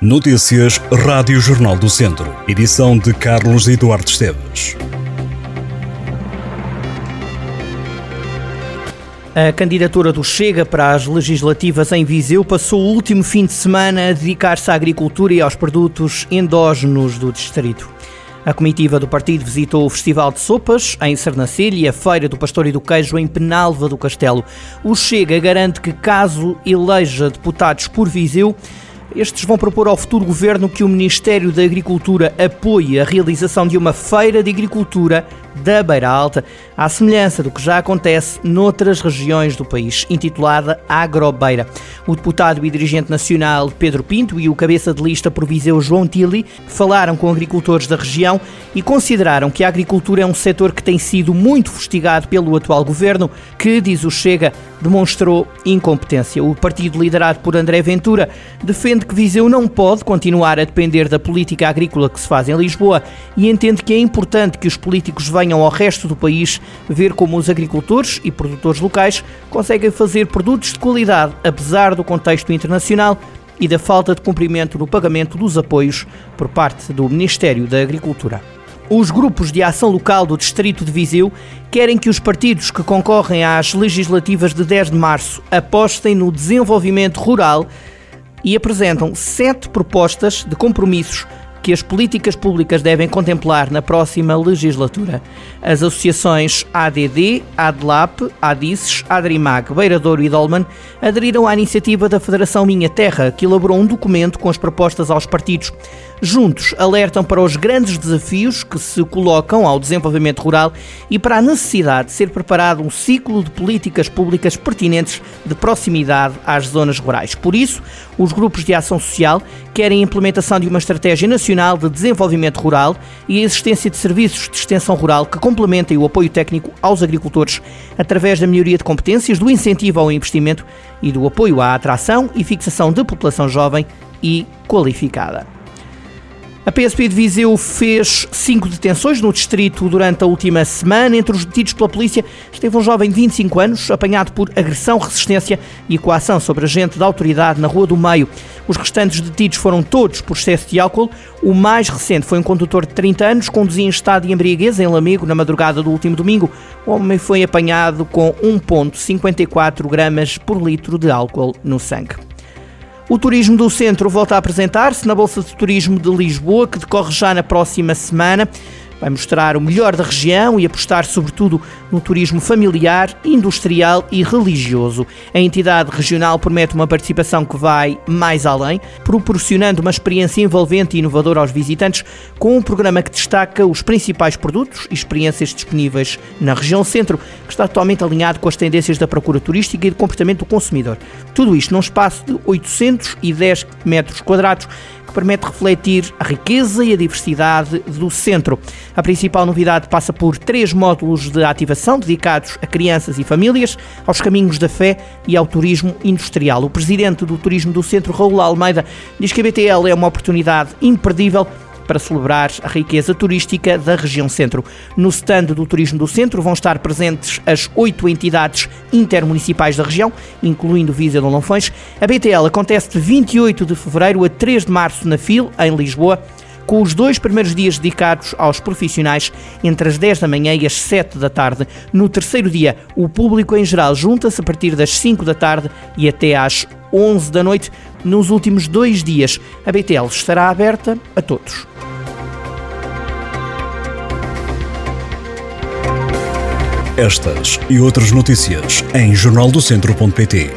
Notícias Rádio Jornal do Centro. Edição de Carlos Eduardo Esteves. A candidatura do Chega para as legislativas em Viseu passou o último fim de semana a dedicar-se à agricultura e aos produtos endógenos do distrito. A comitiva do partido visitou o Festival de Sopas em Sernancelho e a Feira do Pastor e do Queijo em Penalva do Castelo. O Chega garante que, caso eleja deputados por Viseu, estes vão propor ao futuro governo que o Ministério da Agricultura apoie a realização de uma feira de agricultura da Beira Alta, à semelhança do que já acontece noutras regiões do país, intitulada Agrobeira. O deputado e dirigente nacional Pedro Pinto e o cabeça de lista por Viseu João Tilly falaram com agricultores da região e consideraram que a agricultura é um setor que tem sido muito fustigado pelo atual governo, que, diz o Chega, demonstrou incompetência. O partido liderado por André Ventura defende que Viseu não pode continuar a depender da política agrícola que se faz em Lisboa e entende que é importante que os políticos venham ao resto do país ver como os agricultores e produtores locais conseguem fazer produtos de qualidade, apesar do contexto internacional e da falta de cumprimento no pagamento dos apoios por parte do Ministério da Agricultura. Os grupos de ação local do Distrito de Viseu querem que os partidos que concorrem às legislativas de 10 de março apostem no desenvolvimento rural e apresentam sete propostas de compromissos que as políticas públicas devem contemplar na próxima legislatura. As associações ADD, ADLAP, ADICES, ADRIMAG, Beiradouro e Dolman aderiram à iniciativa da Federação Minha Terra, que elaborou um documento com as propostas aos partidos. Juntos alertam para os grandes desafios que se colocam ao desenvolvimento rural e para a necessidade de ser preparado um ciclo de políticas públicas pertinentes de proximidade às zonas rurais. Por isso, os grupos de ação social querem a implementação de uma estratégia nacional de desenvolvimento rural e a existência de serviços de extensão rural que complementem o apoio técnico aos agricultores através da melhoria de competências, do incentivo ao investimento e do apoio à atração e fixação de população jovem e qualificada. A PSP de Viseu fez cinco detenções no distrito durante a última semana. Entre os detidos pela polícia esteve um jovem de 25 anos, apanhado por agressão, resistência e coação sobre agente da autoridade na Rua do Meio. Os restantes detidos foram todos por excesso de álcool. O mais recente foi um condutor de 30 anos, conduzia em estado de embriaguez em Lamego na madrugada do último domingo. O homem foi apanhado com 1,54 gramas por litro de álcool no sangue. O turismo do centro volta a apresentar-se na Bolsa de Turismo de Lisboa, que decorre já na próxima semana. Vai mostrar o melhor da região e apostar sobretudo no turismo familiar, industrial e religioso. A entidade regional promete uma participação que vai mais além, proporcionando uma experiência envolvente e inovadora aos visitantes, com um programa que destaca os principais produtos e experiências disponíveis na região centro, que está totalmente alinhado com as tendências da procura turística e do comportamento do consumidor. Tudo isto num espaço de 810 metros quadrados que permite refletir a riqueza e a diversidade do centro. A principal novidade passa por três módulos de ativação dedicados a crianças e famílias, aos caminhos da fé e ao turismo industrial. O presidente do Turismo do Centro, Raul Almeida, diz que a BTL é uma oportunidade imperdível para celebrar a riqueza turística da região centro. No stand do Turismo do Centro vão estar presentes as oito entidades intermunicipais da região, incluindo Visa de Lonfões. A BTL acontece de 28 de fevereiro a 3 de março na FIL, em Lisboa com os dois primeiros dias dedicados aos profissionais entre as 10 da manhã e as 7 da tarde. No terceiro dia, o público em geral junta-se a partir das 5 da tarde e até às 11 da noite. Nos últimos dois dias, a BTL estará aberta a todos. Estas e outras notícias em jornaldocentro.pt